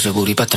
se but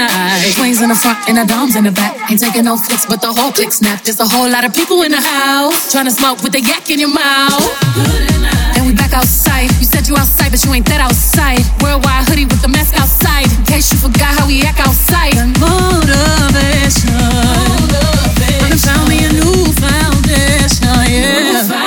and the doms in the back. Ain't taking no flicks, but the whole click snap. There's a whole lot of people in the house trying to smoke with the yak in your mouth. And we back outside. You said you outside, but you ain't that outside. Worldwide hoodie with the mask outside. In case you forgot how we act outside. Motivation. Motivation. Found me a new foundation, yeah. New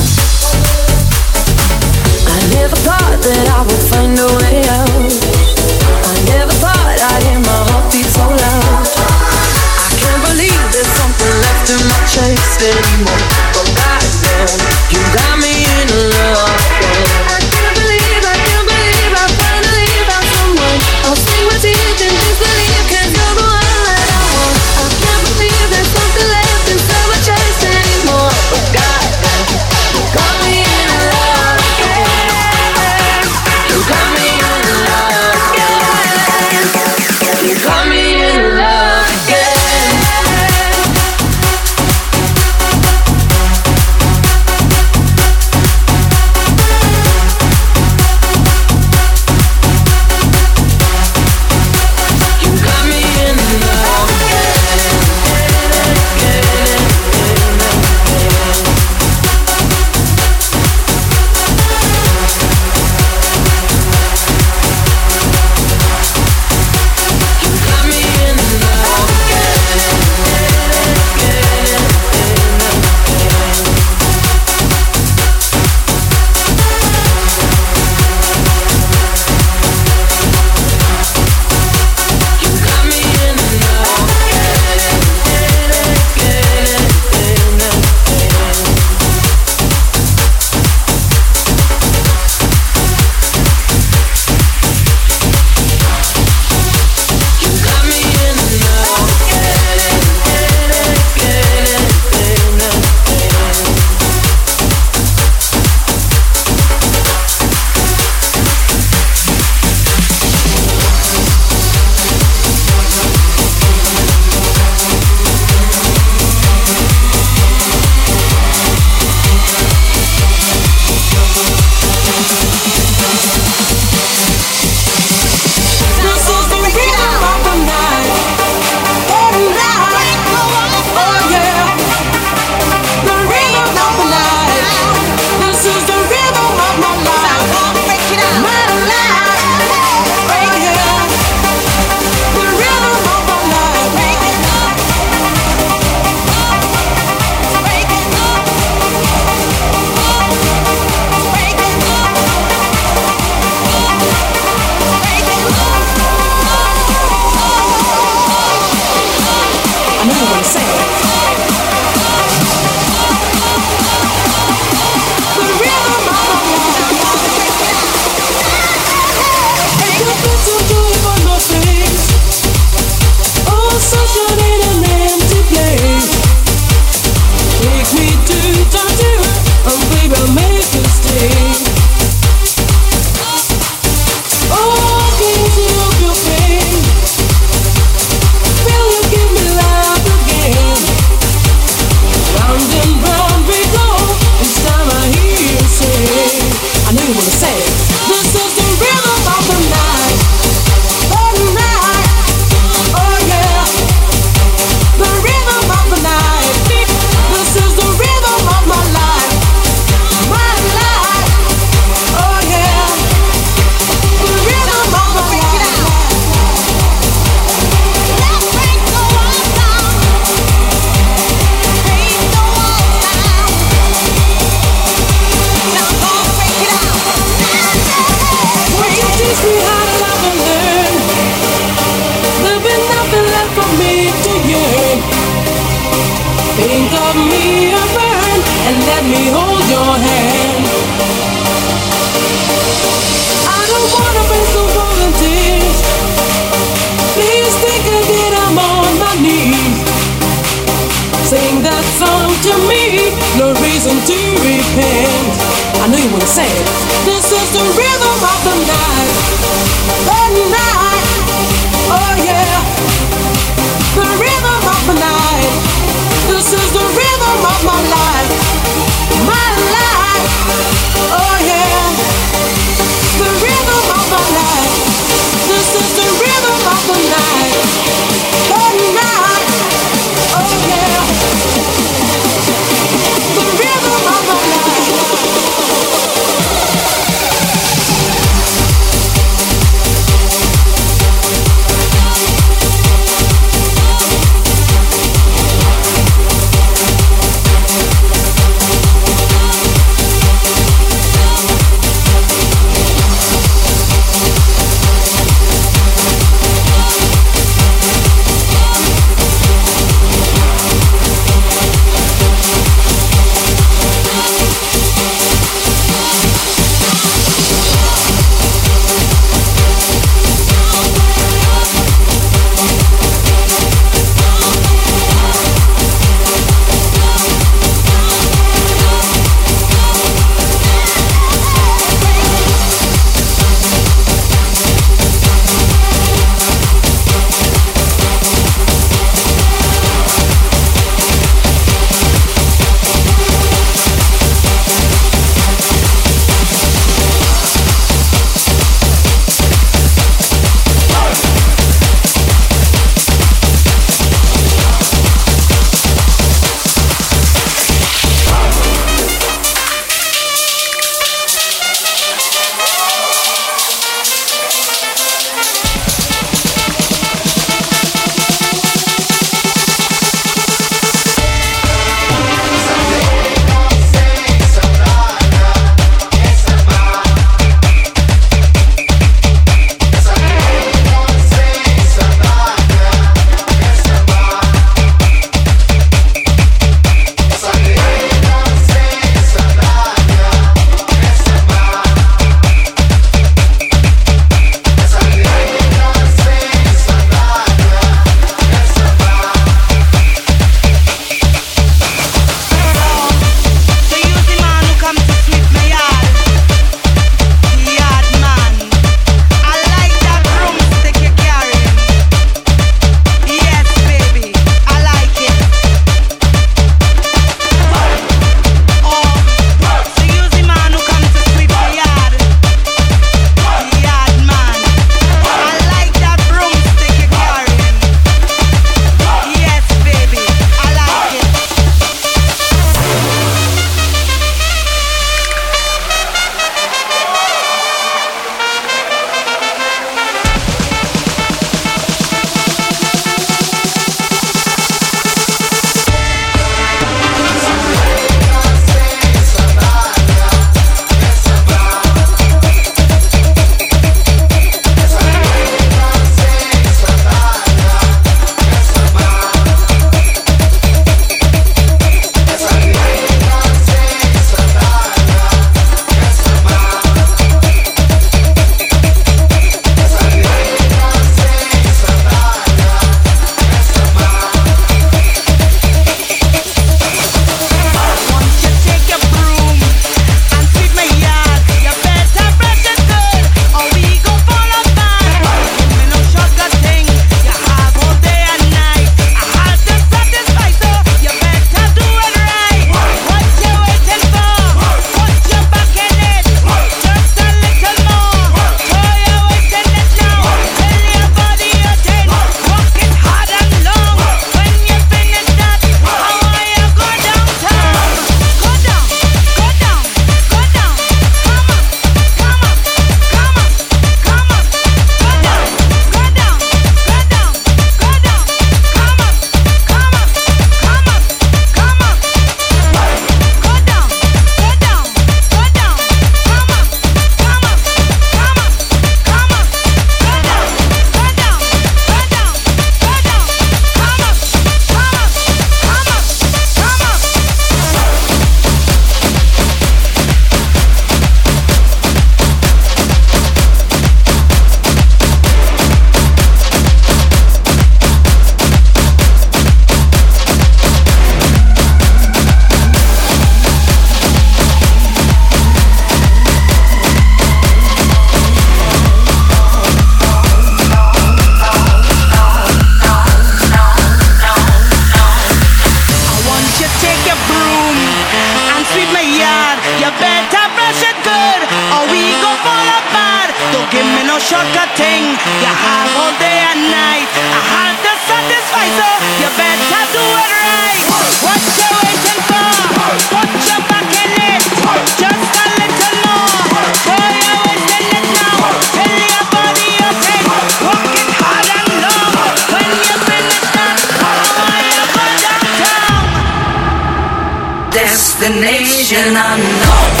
Destination unknown.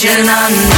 Destination unknown.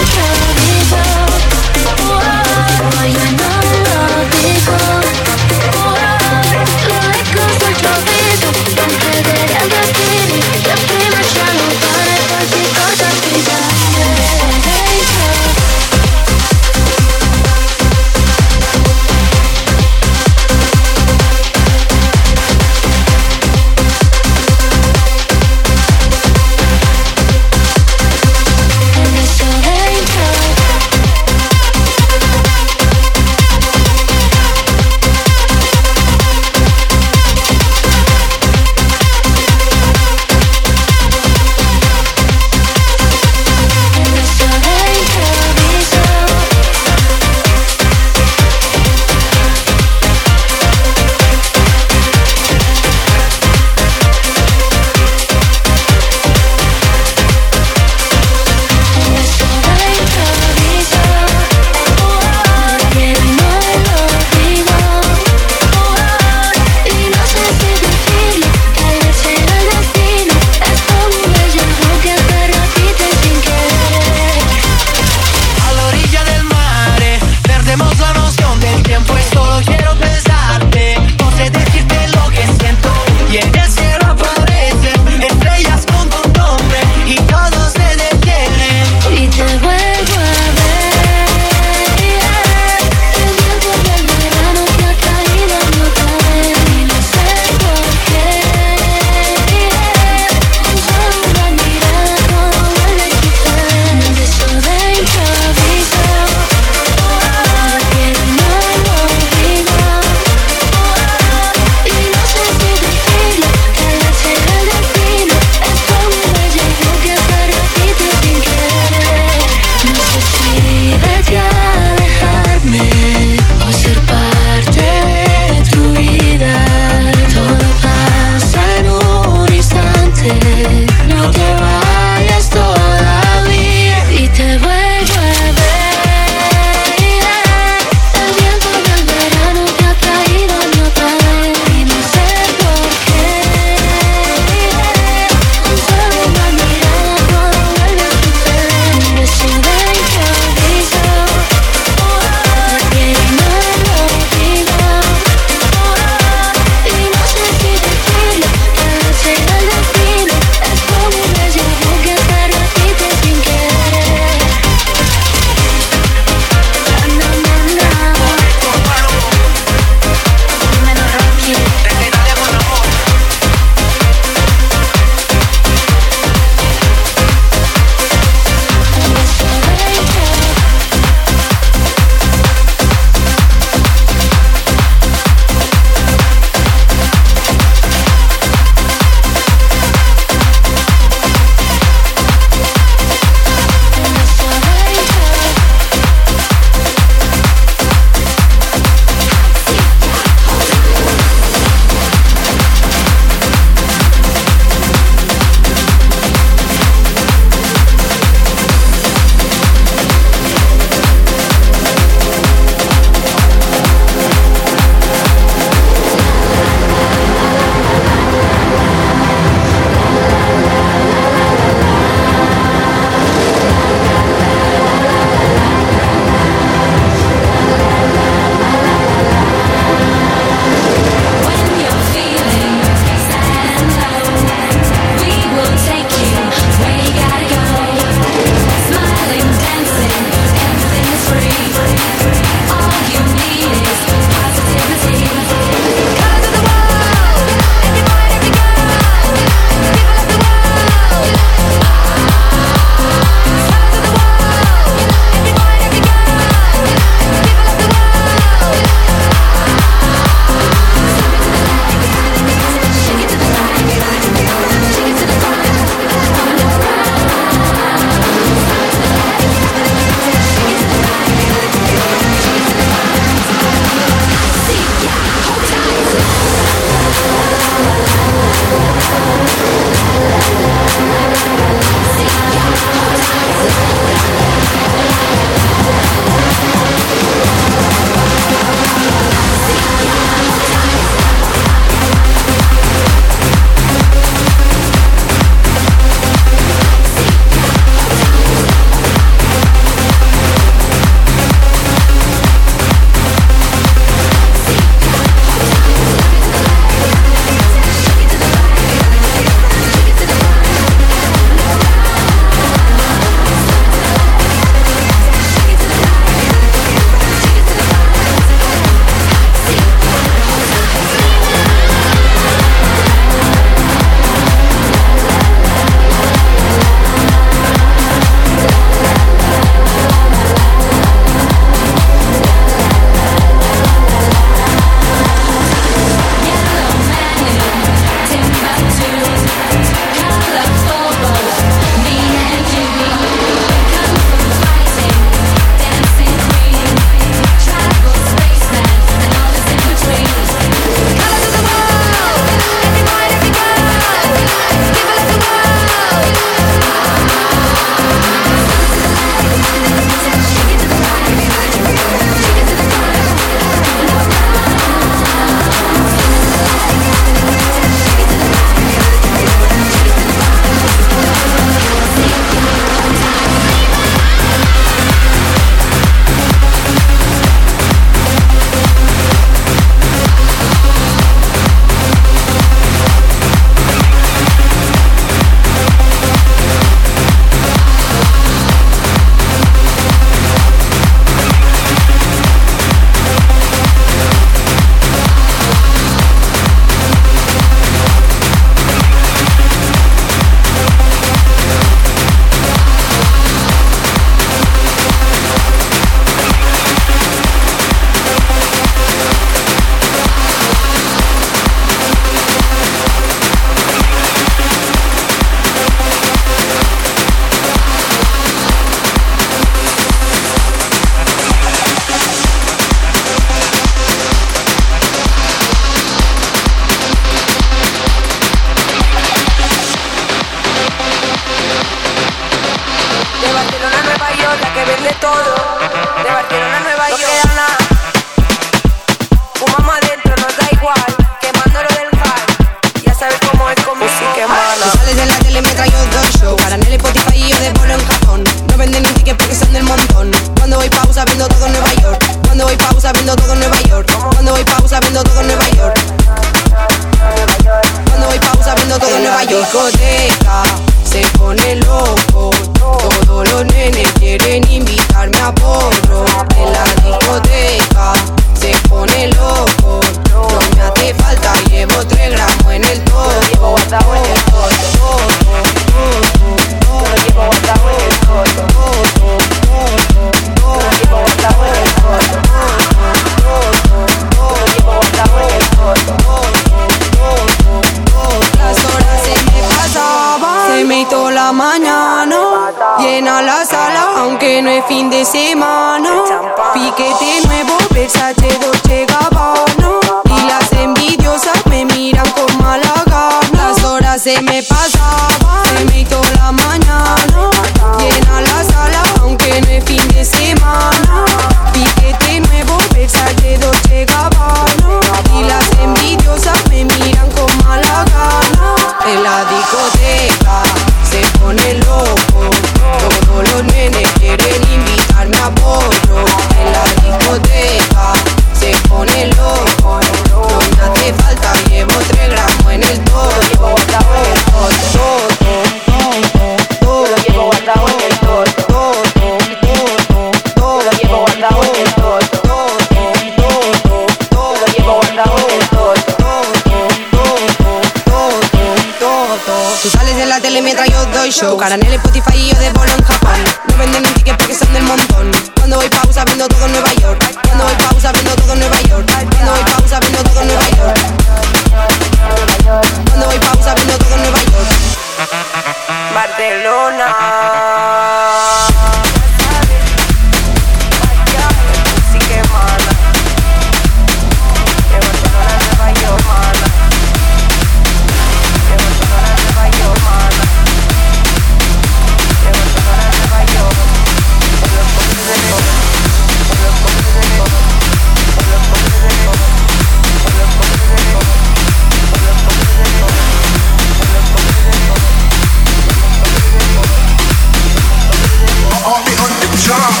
All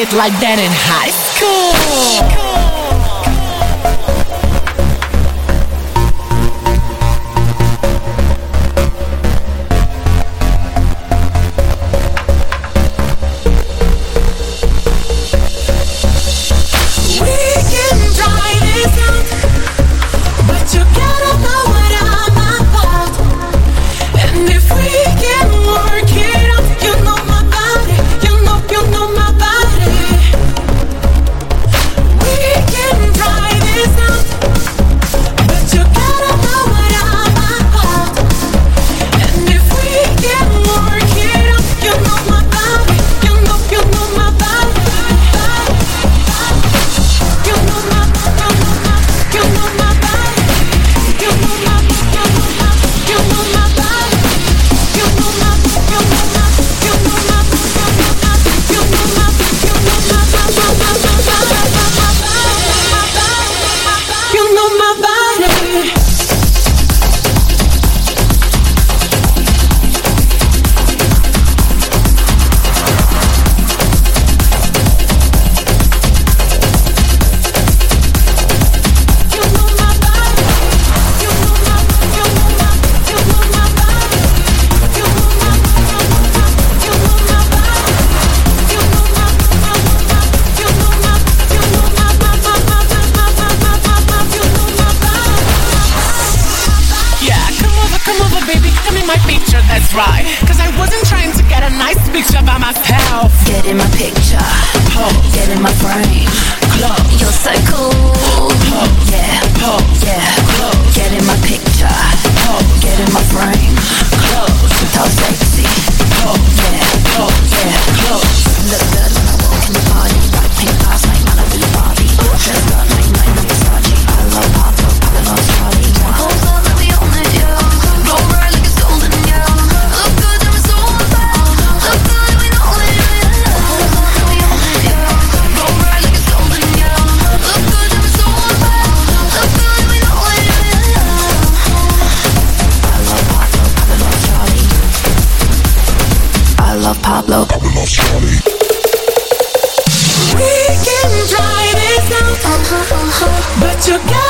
outfit like that in high But you got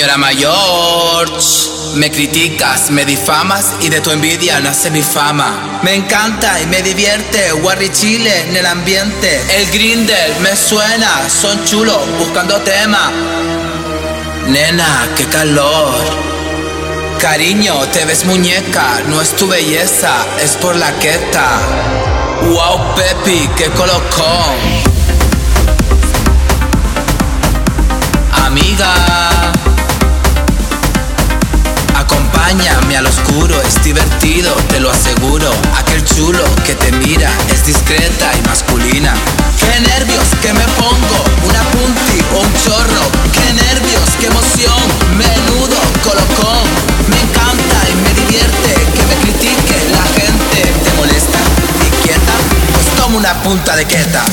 Señora mayor, me criticas, me difamas y de tu envidia nace mi fama. Me encanta y me divierte, Warri Chile en el ambiente. El Grindel me suena, son chulos buscando tema. Nena, qué calor. Cariño, te ves muñeca, no es tu belleza, es por la queta. Wow, Pepi, qué colocón. Amiga. Acompáñame al oscuro, es divertido, te lo aseguro. Aquel chulo que te mira es discreta y masculina. Qué nervios que me pongo, una punti o un chorro. Qué nervios, qué emoción, menudo colocón. Me encanta y me divierte que me critique la gente. ¿Te molesta? ¿Inquieta? Pues toma una punta de queta.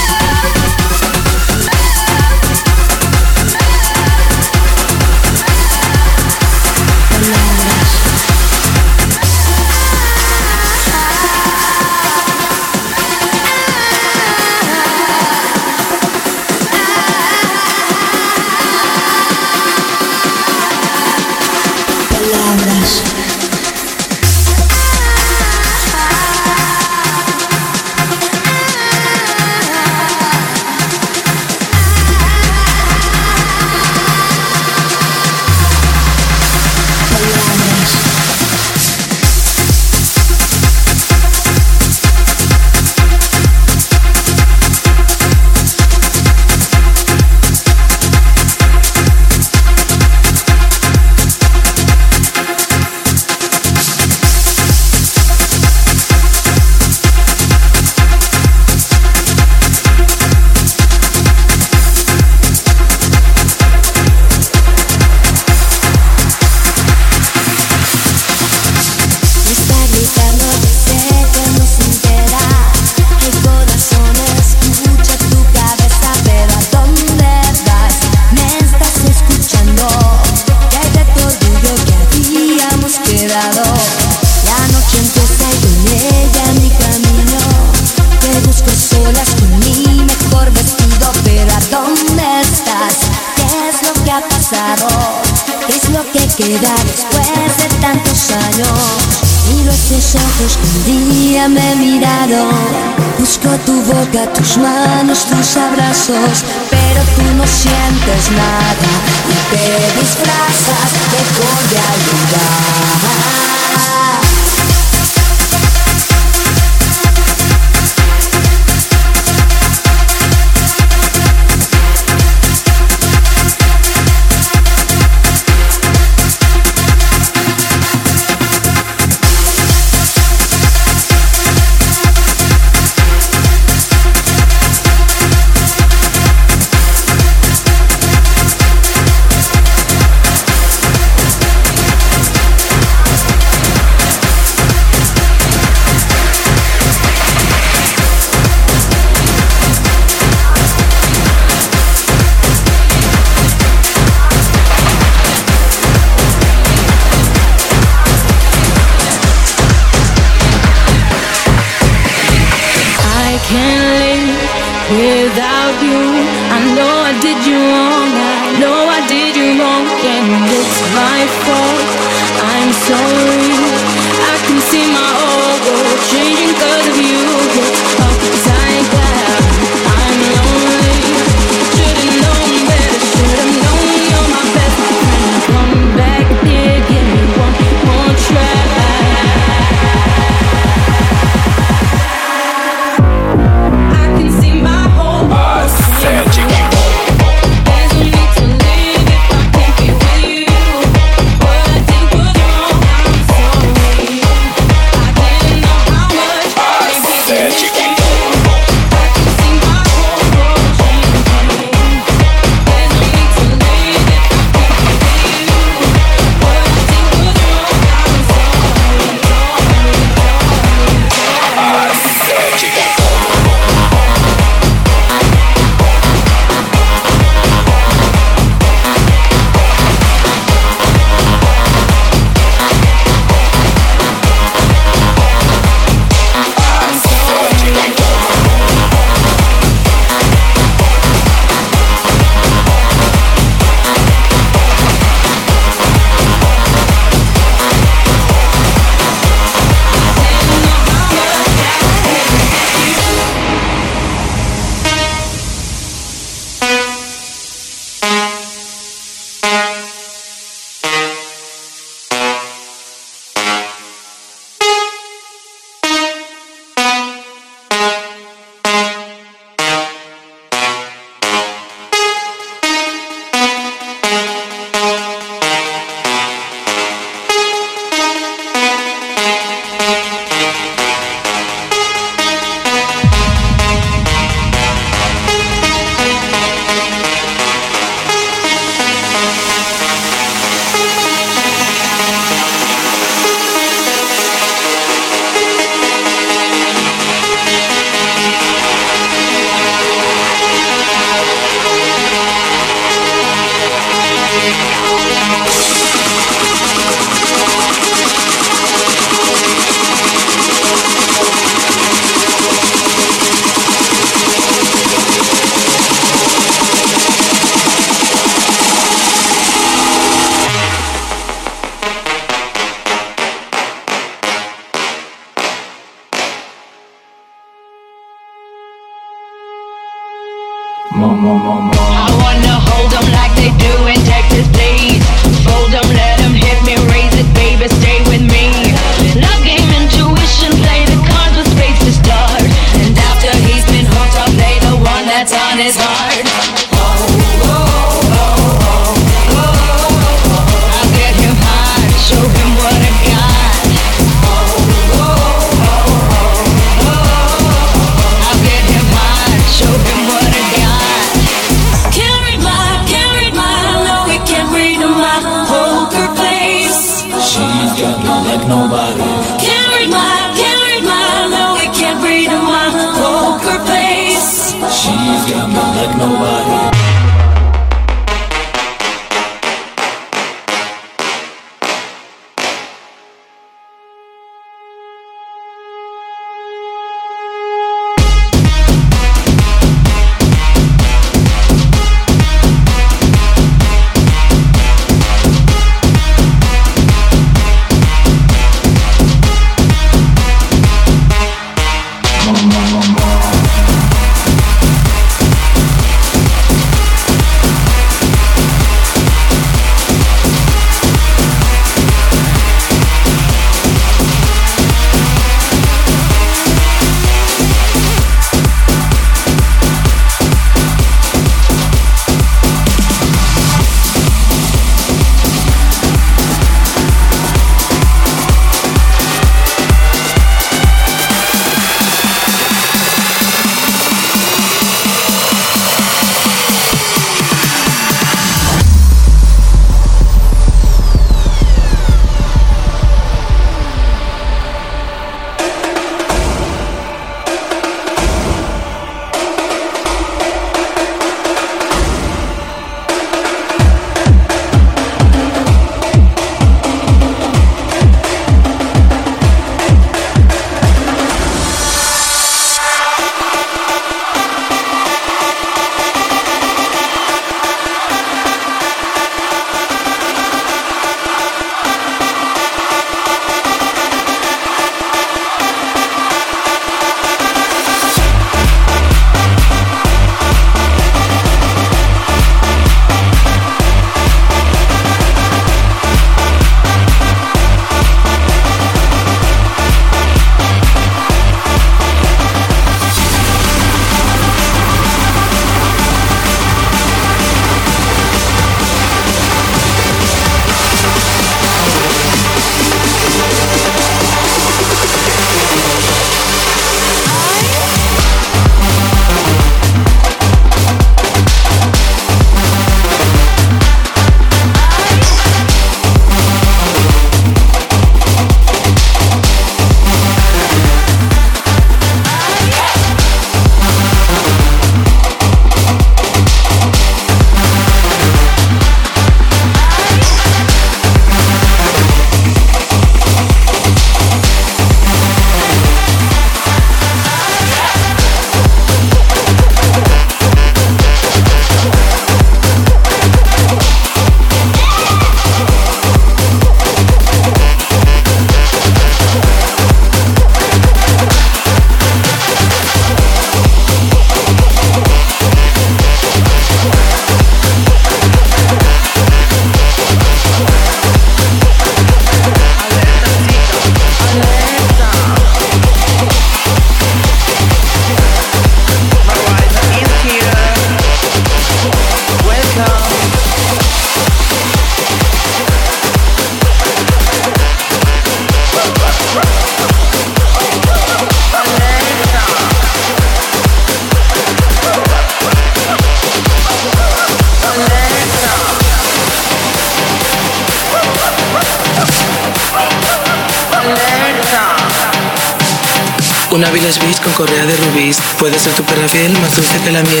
La miel.